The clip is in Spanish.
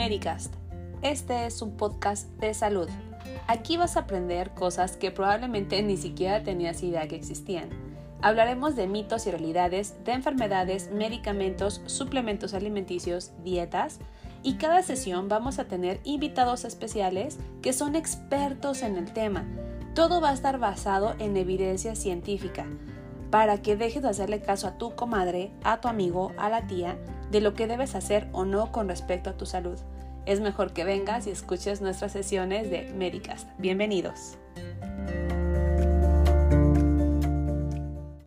Medicast. Este es un podcast de salud. Aquí vas a aprender cosas que probablemente ni siquiera tenías idea que existían. Hablaremos de mitos y realidades, de enfermedades, medicamentos, suplementos alimenticios, dietas y cada sesión vamos a tener invitados especiales que son expertos en el tema. Todo va a estar basado en evidencia científica para que dejes de hacerle caso a tu comadre, a tu amigo, a la tía, de lo que debes hacer o no con respecto a tu salud. Es mejor que vengas y escuches nuestras sesiones de Medicast. Bienvenidos.